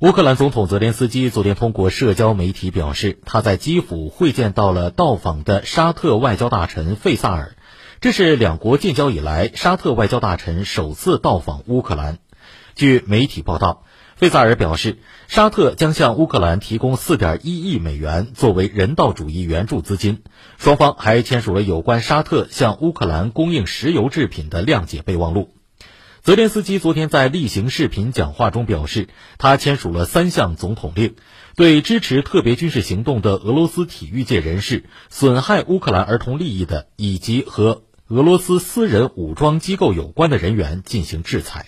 乌克兰总统泽连斯基昨天通过社交媒体表示，他在基辅会见到了到访的沙特外交大臣费萨尔，这是两国建交以来沙特外交大臣首次到访乌克兰。据媒体报道，费萨尔表示，沙特将向乌克兰提供4.1亿美元作为人道主义援助资金，双方还签署了有关沙特向乌克兰供应石油制品的谅解备忘录。泽连斯基昨天在例行视频讲话中表示，他签署了三项总统令，对支持特别军事行动的俄罗斯体育界人士、损害乌克兰儿童利益的以及和俄罗斯私人武装机构有关的人员进行制裁。